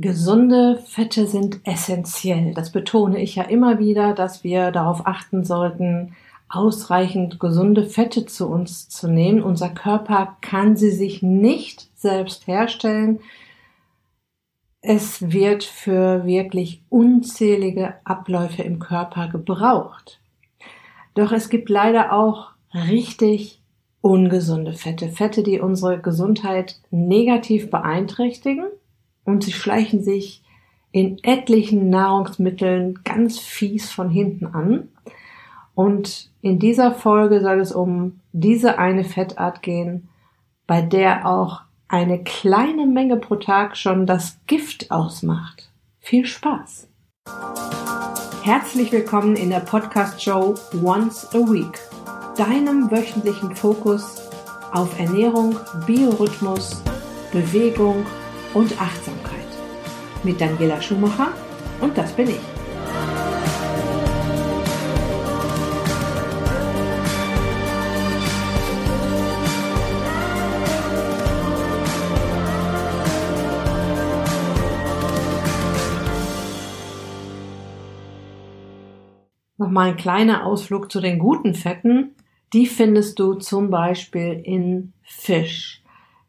Gesunde Fette sind essentiell. Das betone ich ja immer wieder, dass wir darauf achten sollten, ausreichend gesunde Fette zu uns zu nehmen. Unser Körper kann sie sich nicht selbst herstellen. Es wird für wirklich unzählige Abläufe im Körper gebraucht. Doch es gibt leider auch richtig ungesunde Fette. Fette, die unsere Gesundheit negativ beeinträchtigen und sie schleichen sich in etlichen Nahrungsmitteln ganz fies von hinten an. Und in dieser Folge soll es um diese eine Fettart gehen, bei der auch eine kleine Menge pro Tag schon das Gift ausmacht. Viel Spaß! Herzlich willkommen in der Podcast-Show Once a Week, deinem wöchentlichen Fokus auf Ernährung, Biorhythmus, Bewegung und Achtsamkeit. Mit Daniela Schumacher und das bin ich. Nochmal ein kleiner Ausflug zu den guten Fetten. Die findest du zum Beispiel in Fisch,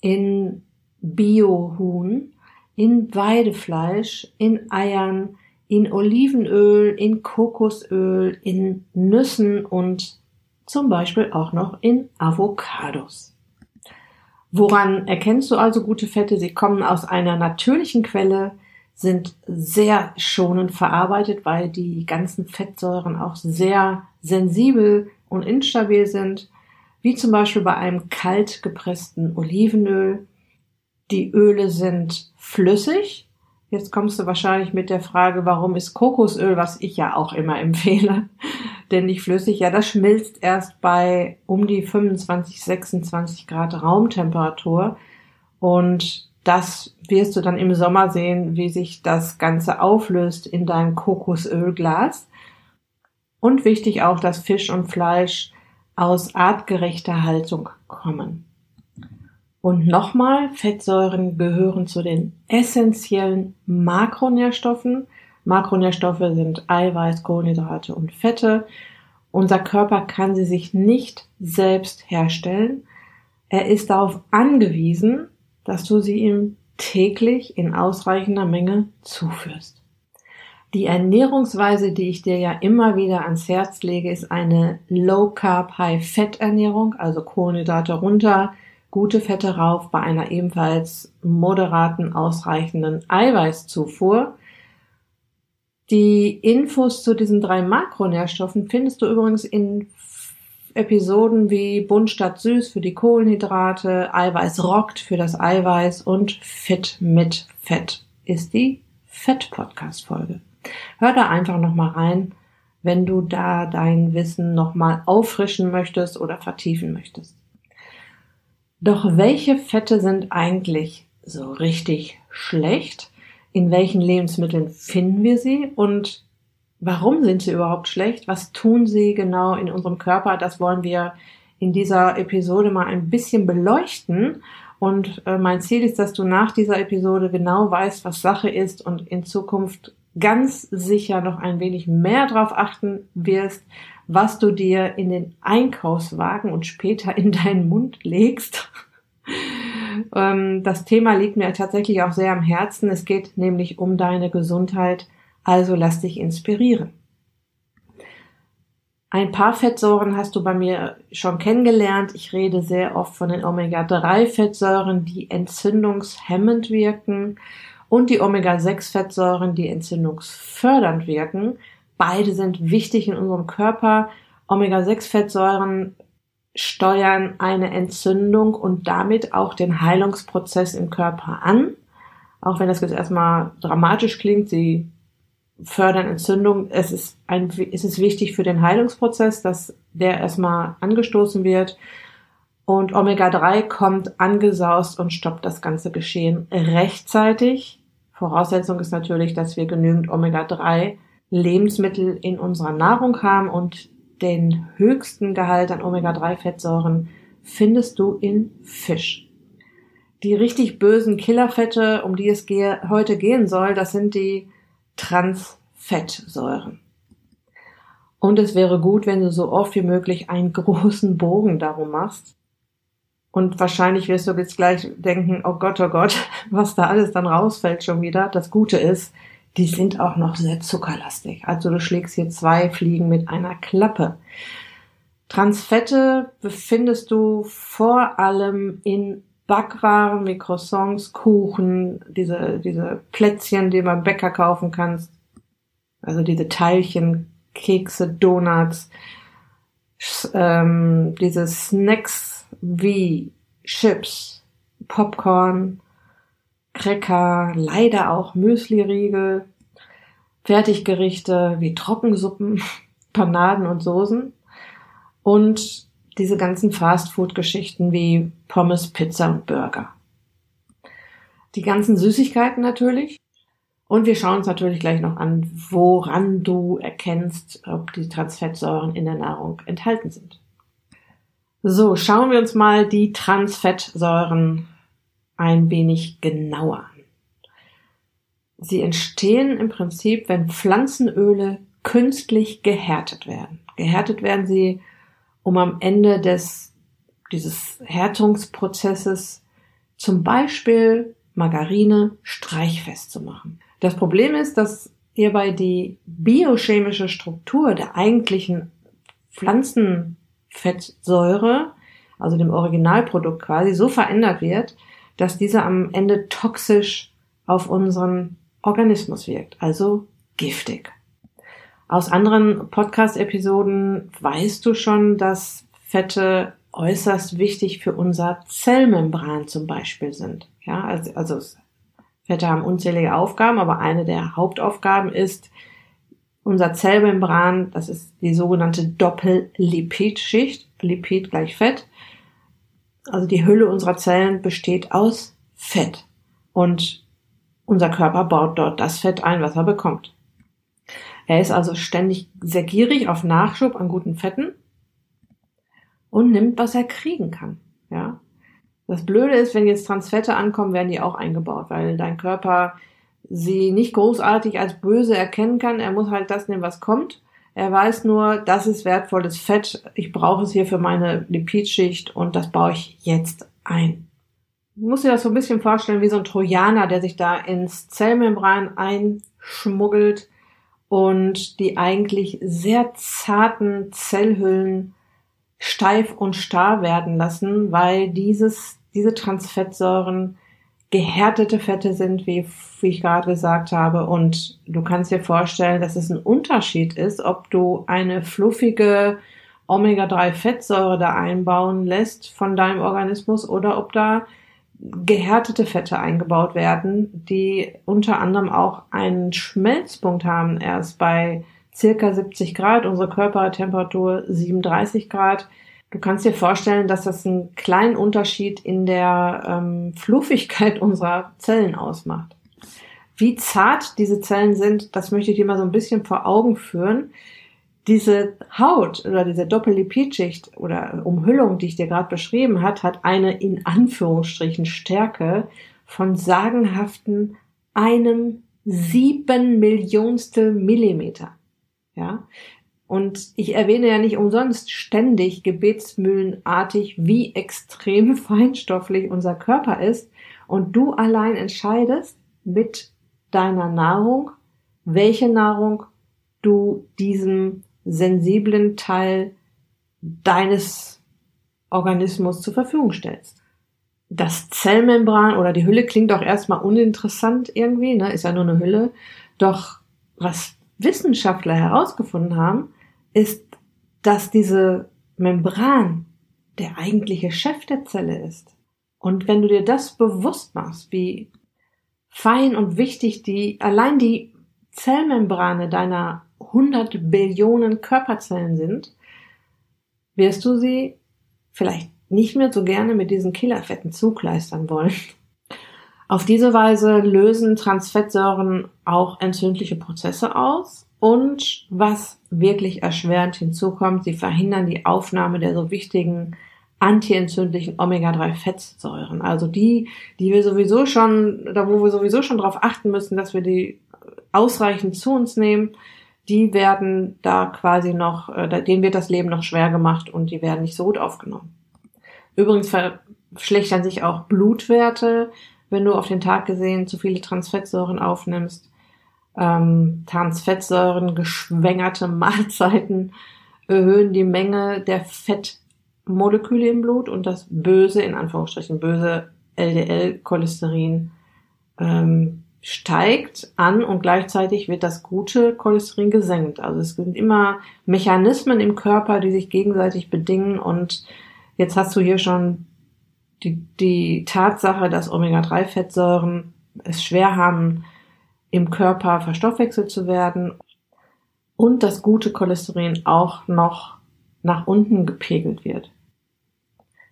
in Biohuhn, in Weidefleisch, in Eiern, in Olivenöl, in Kokosöl, in Nüssen und zum Beispiel auch noch in Avocados. Woran erkennst du also gute Fette? Sie kommen aus einer natürlichen Quelle, sind sehr schonend verarbeitet, weil die ganzen Fettsäuren auch sehr sensibel und instabil sind, wie zum Beispiel bei einem kalt gepressten Olivenöl die Öle sind flüssig. Jetzt kommst du wahrscheinlich mit der Frage, warum ist Kokosöl, was ich ja auch immer empfehle, denn nicht flüssig? Ja, das schmilzt erst bei um die 25, 26 Grad Raumtemperatur und das wirst du dann im Sommer sehen, wie sich das Ganze auflöst in dein Kokosölglas. Und wichtig auch, dass Fisch und Fleisch aus artgerechter Haltung kommen. Und nochmal, Fettsäuren gehören zu den essentiellen Makronährstoffen. Makronährstoffe sind Eiweiß, Kohlenhydrate und Fette. Unser Körper kann sie sich nicht selbst herstellen. Er ist darauf angewiesen, dass du sie ihm täglich in ausreichender Menge zuführst. Die Ernährungsweise, die ich dir ja immer wieder ans Herz lege, ist eine Low Carb High Fett Ernährung, also Kohlenhydrate runter, gute Fette rauf bei einer ebenfalls moderaten, ausreichenden Eiweißzufuhr. Die Infos zu diesen drei Makronährstoffen findest du übrigens in Episoden wie Bunt statt süß für die Kohlenhydrate, Eiweiß rockt für das Eiweiß und Fit mit Fett ist die Fett-Podcast-Folge. Hör da einfach nochmal rein, wenn du da dein Wissen nochmal auffrischen möchtest oder vertiefen möchtest. Doch welche Fette sind eigentlich so richtig schlecht? In welchen Lebensmitteln finden wir sie? Und warum sind sie überhaupt schlecht? Was tun sie genau in unserem Körper? Das wollen wir in dieser Episode mal ein bisschen beleuchten. Und äh, mein Ziel ist, dass du nach dieser Episode genau weißt, was Sache ist und in Zukunft ganz sicher noch ein wenig mehr darauf achten wirst, was du dir in den Einkaufswagen und später in deinen Mund legst. Ähm, das Thema liegt mir tatsächlich auch sehr am Herzen. Es geht nämlich um deine Gesundheit, also lass dich inspirieren. Ein paar Fettsäuren hast du bei mir schon kennengelernt. Ich rede sehr oft von den Omega-3-Fettsäuren, die entzündungshemmend wirken und die Omega-6-Fettsäuren, die entzündungsfördernd wirken. Beide sind wichtig in unserem Körper. Omega-6-Fettsäuren steuern eine Entzündung und damit auch den Heilungsprozess im Körper an. Auch wenn das jetzt erstmal dramatisch klingt, sie fördern Entzündung. Es ist, ein, es ist wichtig für den Heilungsprozess, dass der erstmal angestoßen wird. Und Omega-3 kommt angesaust und stoppt das ganze Geschehen rechtzeitig. Voraussetzung ist natürlich, dass wir genügend Omega-3 Lebensmittel in unserer Nahrung haben und den höchsten Gehalt an Omega-3-Fettsäuren findest du in Fisch. Die richtig bösen Killerfette, um die es ge heute gehen soll, das sind die Transfettsäuren. Und es wäre gut, wenn du so oft wie möglich einen großen Bogen darum machst. Und wahrscheinlich wirst du jetzt gleich denken, oh Gott, oh Gott, was da alles dann rausfällt schon wieder. Das Gute ist, die sind auch noch sehr zuckerlastig. Also du schlägst hier zwei Fliegen mit einer Klappe. Transfette befindest du vor allem in Backwaren wie Croissants, Kuchen, diese, diese Plätzchen, die man Bäcker kaufen kannst. Also diese Teilchen, Kekse, Donuts, ähm, diese Snacks wie Chips, Popcorn, Cracker, leider auch Müsli-Riegel, Fertiggerichte wie Trockensuppen, Panaden und Soßen und diese ganzen Fastfood-Geschichten wie Pommes, Pizza und Burger. Die ganzen Süßigkeiten natürlich. Und wir schauen uns natürlich gleich noch an, woran du erkennst, ob die Transfettsäuren in der Nahrung enthalten sind. So, schauen wir uns mal die Transfettsäuren ein wenig genauer an. Sie entstehen im Prinzip, wenn Pflanzenöle künstlich gehärtet werden. Gehärtet werden sie, um am Ende des, dieses Härtungsprozesses zum Beispiel Margarine streichfest zu machen. Das Problem ist, dass hierbei die biochemische Struktur der eigentlichen Pflanzenfettsäure, also dem Originalprodukt quasi, so verändert wird, dass diese am Ende toxisch auf unseren Organismus wirkt, also giftig. Aus anderen Podcast-Episoden weißt du schon, dass Fette äußerst wichtig für unser Zellmembran zum Beispiel sind. Ja, also, also Fette haben unzählige Aufgaben, aber eine der Hauptaufgaben ist, unser Zellmembran, das ist die sogenannte Doppellipidschicht, Lipid gleich Fett. Also die Hülle unserer Zellen besteht aus Fett. Und unser Körper baut dort das Fett ein, was er bekommt. Er ist also ständig sehr gierig auf Nachschub an guten Fetten und nimmt, was er kriegen kann. Ja. Das Blöde ist, wenn jetzt Transfette ankommen, werden die auch eingebaut, weil dein Körper sie nicht großartig als böse erkennen kann. Er muss halt das nehmen, was kommt. Er weiß nur, das ist wertvolles Fett. Ich brauche es hier für meine Lipidschicht und das baue ich jetzt ein. Du musst dir das so ein bisschen vorstellen wie so ein Trojaner, der sich da ins Zellmembran einschmuggelt und die eigentlich sehr zarten Zellhüllen steif und starr werden lassen, weil dieses, diese Transfettsäuren gehärtete Fette sind, wie, wie ich gerade gesagt habe. Und du kannst dir vorstellen, dass es ein Unterschied ist, ob du eine fluffige Omega-3-Fettsäure da einbauen lässt von deinem Organismus oder ob da gehärtete Fette eingebaut werden, die unter anderem auch einen Schmelzpunkt haben, erst bei circa 70 Grad, unsere Körpertemperatur 37 Grad. Du kannst dir vorstellen, dass das einen kleinen Unterschied in der ähm, Fluffigkeit unserer Zellen ausmacht. Wie zart diese Zellen sind, das möchte ich dir mal so ein bisschen vor Augen führen diese Haut oder diese Doppellipidschicht oder Umhüllung, die ich dir gerade beschrieben hat, hat eine in Anführungsstrichen Stärke von sagenhaften einem sieben Millionstel Millimeter. Ja. Und ich erwähne ja nicht umsonst ständig gebetsmühlenartig, wie extrem feinstofflich unser Körper ist. Und du allein entscheidest mit deiner Nahrung, welche Nahrung du diesem sensiblen Teil deines Organismus zur Verfügung stellst. Das Zellmembran oder die Hülle klingt auch erstmal uninteressant irgendwie, ne? ist ja nur eine Hülle. Doch was Wissenschaftler herausgefunden haben, ist, dass diese Membran der eigentliche Chef der Zelle ist. Und wenn du dir das bewusst machst, wie fein und wichtig die, allein die Zellmembrane deiner 100 Billionen Körperzellen sind, wirst du sie vielleicht nicht mehr so gerne mit diesen Killerfetten zukleistern wollen. Auf diese Weise lösen Transfettsäuren auch entzündliche Prozesse aus und was wirklich erschwerend hinzukommt, sie verhindern die Aufnahme der so wichtigen antientzündlichen Omega-3-Fettsäuren. Also die, die wir sowieso schon, da wo wir sowieso schon darauf achten müssen, dass wir die ausreichend zu uns nehmen, die werden da quasi noch, äh, denen wird das Leben noch schwer gemacht und die werden nicht so gut aufgenommen. Übrigens verschlechtern sich auch Blutwerte, wenn du auf den Tag gesehen zu viele Transfettsäuren aufnimmst. Ähm, Transfettsäuren, geschwängerte Mahlzeiten erhöhen die Menge der Fettmoleküle im Blut und das böse, in Anführungsstrichen böse LDL-Cholesterin ähm, steigt an und gleichzeitig wird das gute Cholesterin gesenkt. Also es sind immer Mechanismen im Körper, die sich gegenseitig bedingen und jetzt hast du hier schon die, die Tatsache, dass Omega-3-Fettsäuren es schwer haben, im Körper verstoffwechselt zu werden und das gute Cholesterin auch noch nach unten gepegelt wird.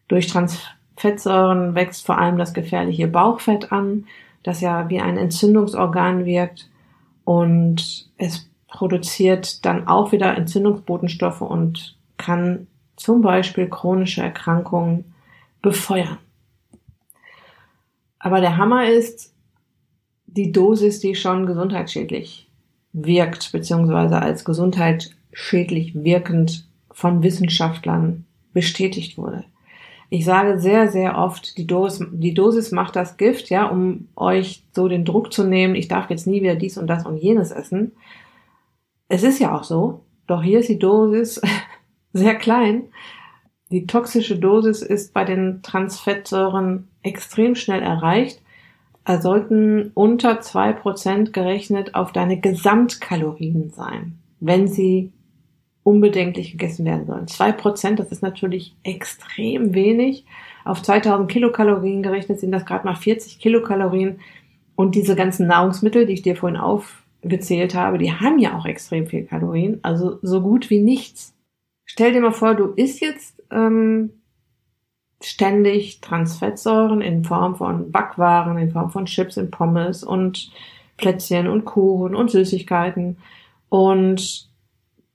Durch Transfettsäuren wächst vor allem das gefährliche Bauchfett an, das ja wie ein Entzündungsorgan wirkt und es produziert dann auch wieder Entzündungsbotenstoffe und kann zum Beispiel chronische Erkrankungen befeuern. Aber der Hammer ist die Dosis, die schon gesundheitsschädlich wirkt, beziehungsweise als gesundheitsschädlich wirkend von Wissenschaftlern bestätigt wurde. Ich sage sehr, sehr oft, die Dosis, die Dosis macht das Gift, ja, um euch so den Druck zu nehmen, ich darf jetzt nie wieder dies und das und jenes essen. Es ist ja auch so, doch hier ist die Dosis sehr klein. Die toxische Dosis ist bei den Transfettsäuren extrem schnell erreicht. Sollten unter zwei Prozent gerechnet auf deine Gesamtkalorien sein, wenn sie unbedenklich gegessen werden sollen. Zwei Prozent, das ist natürlich extrem wenig. Auf 2000 Kilokalorien gerechnet sind das gerade mal 40 Kilokalorien. Und diese ganzen Nahrungsmittel, die ich dir vorhin aufgezählt habe, die haben ja auch extrem viel Kalorien. Also so gut wie nichts. Stell dir mal vor, du isst jetzt ähm, ständig Transfettsäuren in Form von Backwaren, in Form von Chips und Pommes und Plätzchen und Kuchen und Süßigkeiten. Und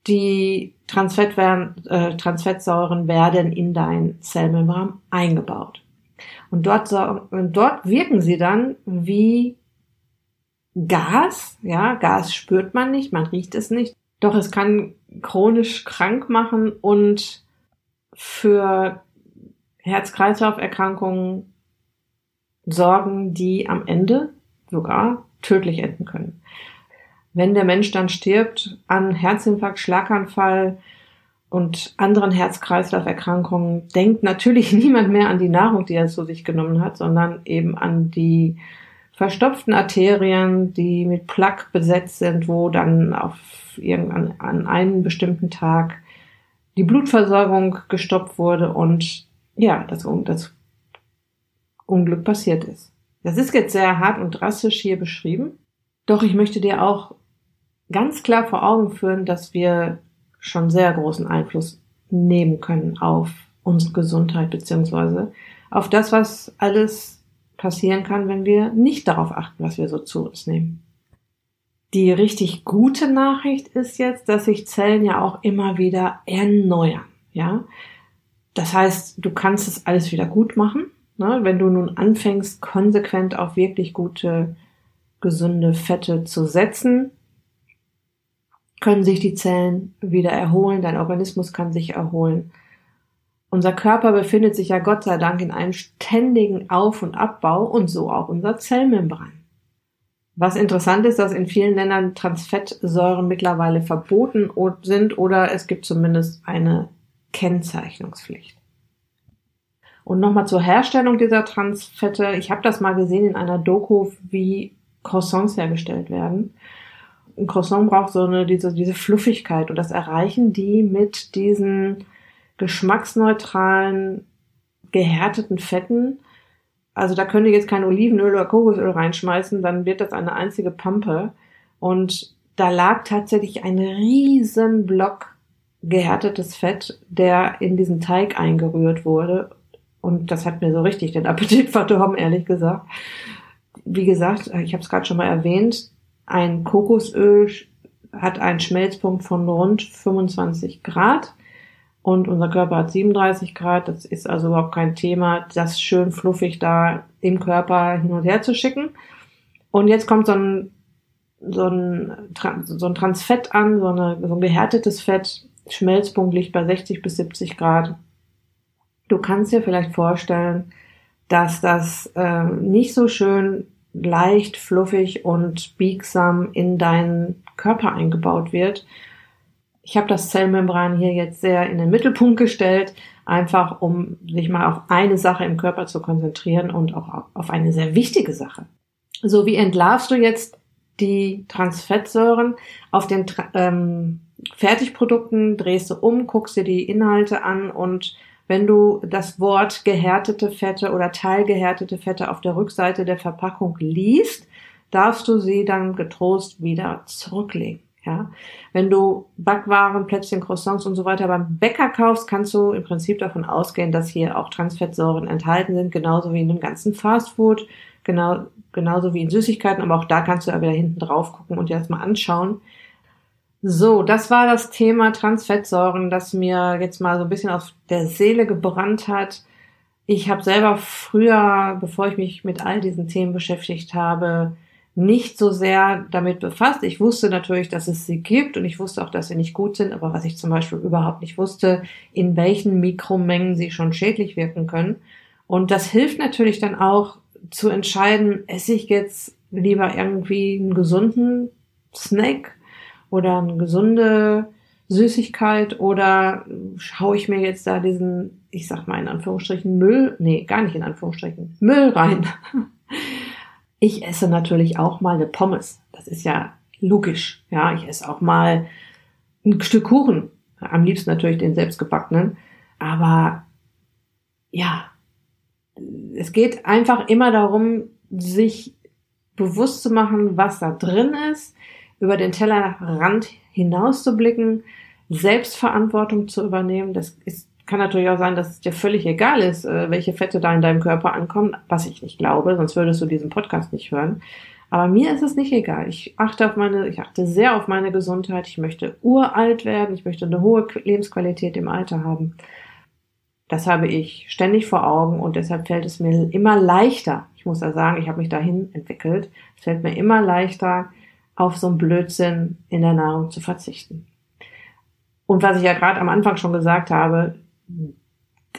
die Transfett werden, äh, Transfettsäuren werden in dein Zellmembran eingebaut. Und dort, und dort wirken sie dann wie Gas. Ja, Gas spürt man nicht, man riecht es nicht. Doch es kann chronisch krank machen und für Herz-Kreislauf-Erkrankungen sorgen, die am Ende sogar tödlich enden können. Wenn der Mensch dann stirbt an Herzinfarkt, Schlaganfall und anderen Herz-Kreislauf-Erkrankungen, denkt natürlich niemand mehr an die Nahrung, die er zu sich genommen hat, sondern eben an die verstopften Arterien, die mit Plaque besetzt sind, wo dann auf irgendein, an einem bestimmten Tag die Blutversorgung gestoppt wurde und ja, das, das Unglück passiert ist. Das ist jetzt sehr hart und drastisch hier beschrieben. Doch ich möchte dir auch ganz klar vor Augen führen, dass wir schon sehr großen Einfluss nehmen können auf unsere Gesundheit beziehungsweise auf das, was alles passieren kann, wenn wir nicht darauf achten, was wir so zu uns nehmen. Die richtig gute Nachricht ist jetzt, dass sich Zellen ja auch immer wieder erneuern, ja. Das heißt, du kannst es alles wieder gut machen, ne? wenn du nun anfängst, konsequent auf wirklich gute, gesunde Fette zu setzen, können sich die Zellen wieder erholen, dein Organismus kann sich erholen. Unser Körper befindet sich ja Gott sei Dank in einem ständigen Auf- und Abbau und so auch unser Zellmembran. Was interessant ist, dass in vielen Ländern Transfettsäuren mittlerweile verboten sind oder es gibt zumindest eine Kennzeichnungspflicht. Und nochmal zur Herstellung dieser Transfette. Ich habe das mal gesehen in einer Doku, wie Croissants hergestellt werden ein Croissant braucht so eine, diese, diese Fluffigkeit und das erreichen die mit diesen geschmacksneutralen, gehärteten Fetten. Also da könnt ihr jetzt kein Olivenöl oder Kokosöl reinschmeißen, dann wird das eine einzige Pampe. Und da lag tatsächlich ein riesen Block gehärtetes Fett, der in diesen Teig eingerührt wurde. Und das hat mir so richtig den Appetit verdorben, ehrlich gesagt. Wie gesagt, ich habe es gerade schon mal erwähnt, ein Kokosöl hat einen Schmelzpunkt von rund 25 Grad und unser Körper hat 37 Grad. Das ist also überhaupt kein Thema, das schön fluffig da im Körper hin und her zu schicken. Und jetzt kommt so ein, so ein, so ein Transfett an, so, eine, so ein gehärtetes Fett. Schmelzpunkt liegt bei 60 bis 70 Grad. Du kannst dir vielleicht vorstellen, dass das äh, nicht so schön leicht, fluffig und biegsam in deinen Körper eingebaut wird. Ich habe das Zellmembran hier jetzt sehr in den Mittelpunkt gestellt, einfach um sich mal auf eine Sache im Körper zu konzentrieren und auch auf eine sehr wichtige Sache. So, wie entlarvst du jetzt die Transfettsäuren auf den ähm, Fertigprodukten, drehst du um, guckst dir die Inhalte an und wenn du das Wort gehärtete Fette oder teilgehärtete Fette auf der Rückseite der Verpackung liest, darfst du sie dann getrost wieder zurücklegen. Ja, wenn du Backwaren, Plätzchen, Croissants und so weiter beim Bäcker kaufst, kannst du im Prinzip davon ausgehen, dass hier auch Transfettsäuren enthalten sind, genauso wie in dem ganzen Fastfood, genau, genauso wie in Süßigkeiten, aber auch da kannst du ja wieder hinten drauf gucken und dir das mal anschauen. So, das war das Thema Transfettsäuren, das mir jetzt mal so ein bisschen auf der Seele gebrannt hat. Ich habe selber früher, bevor ich mich mit all diesen Themen beschäftigt habe, nicht so sehr damit befasst. Ich wusste natürlich, dass es sie gibt und ich wusste auch, dass sie nicht gut sind, aber was ich zum Beispiel überhaupt nicht wusste, in welchen Mikromengen sie schon schädlich wirken können. Und das hilft natürlich dann auch zu entscheiden, esse ich jetzt lieber irgendwie einen gesunden Snack oder eine gesunde Süßigkeit oder schaue ich mir jetzt da diesen, ich sag mal in Anführungsstrichen Müll, nee, gar nicht in Anführungsstrichen, Müll rein. Ich esse natürlich auch mal eine Pommes. Das ist ja logisch. Ja, ich esse auch mal ein Stück Kuchen. Am liebsten natürlich den selbstgebackenen. Aber ja, es geht einfach immer darum, sich bewusst zu machen, was da drin ist, über den Tellerrand hinauszublicken, Selbstverantwortung zu übernehmen. Das ist, kann natürlich auch sein, dass es dir völlig egal ist, äh, welche Fette da in deinem Körper ankommen, was ich nicht glaube, sonst würdest du diesen Podcast nicht hören. Aber mir ist es nicht egal. Ich achte auf meine, ich achte sehr auf meine Gesundheit. Ich möchte uralt werden. Ich möchte eine hohe Lebensqualität im Alter haben. Das habe ich ständig vor Augen und deshalb fällt es mir immer leichter. Ich muss da sagen, ich habe mich dahin entwickelt. Es fällt mir immer leichter, auf so einen Blödsinn in der Nahrung zu verzichten. Und was ich ja gerade am Anfang schon gesagt habe,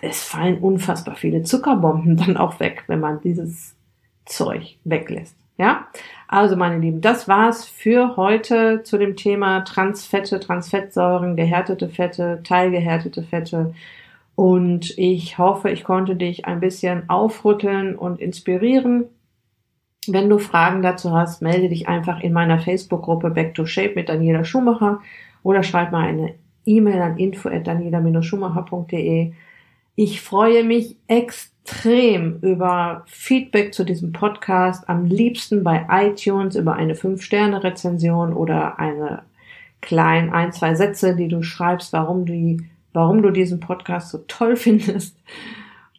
es fallen unfassbar viele Zuckerbomben dann auch weg, wenn man dieses Zeug weglässt. Ja, also meine Lieben, das war's für heute zu dem Thema Transfette, Transfettsäuren, gehärtete Fette, teilgehärtete Fette. Und ich hoffe, ich konnte dich ein bisschen aufrütteln und inspirieren. Wenn du Fragen dazu hast, melde dich einfach in meiner Facebook-Gruppe Back to Shape mit Daniela Schumacher oder schreib mal eine E-Mail an info at daniela-schumacher.de. Ich freue mich extrem über Feedback zu diesem Podcast. Am liebsten bei iTunes über eine 5-Sterne-Rezension oder eine kleinen ein, zwei Sätze, die du schreibst, warum du, warum du diesen Podcast so toll findest.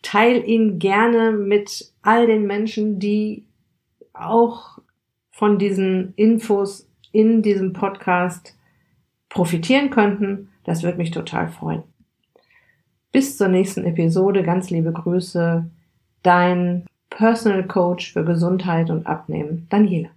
Teil ihn gerne mit all den Menschen, die auch von diesen Infos in diesem Podcast profitieren könnten. Das würde mich total freuen. Bis zur nächsten Episode. Ganz liebe Grüße. Dein Personal Coach für Gesundheit und Abnehmen, Daniela.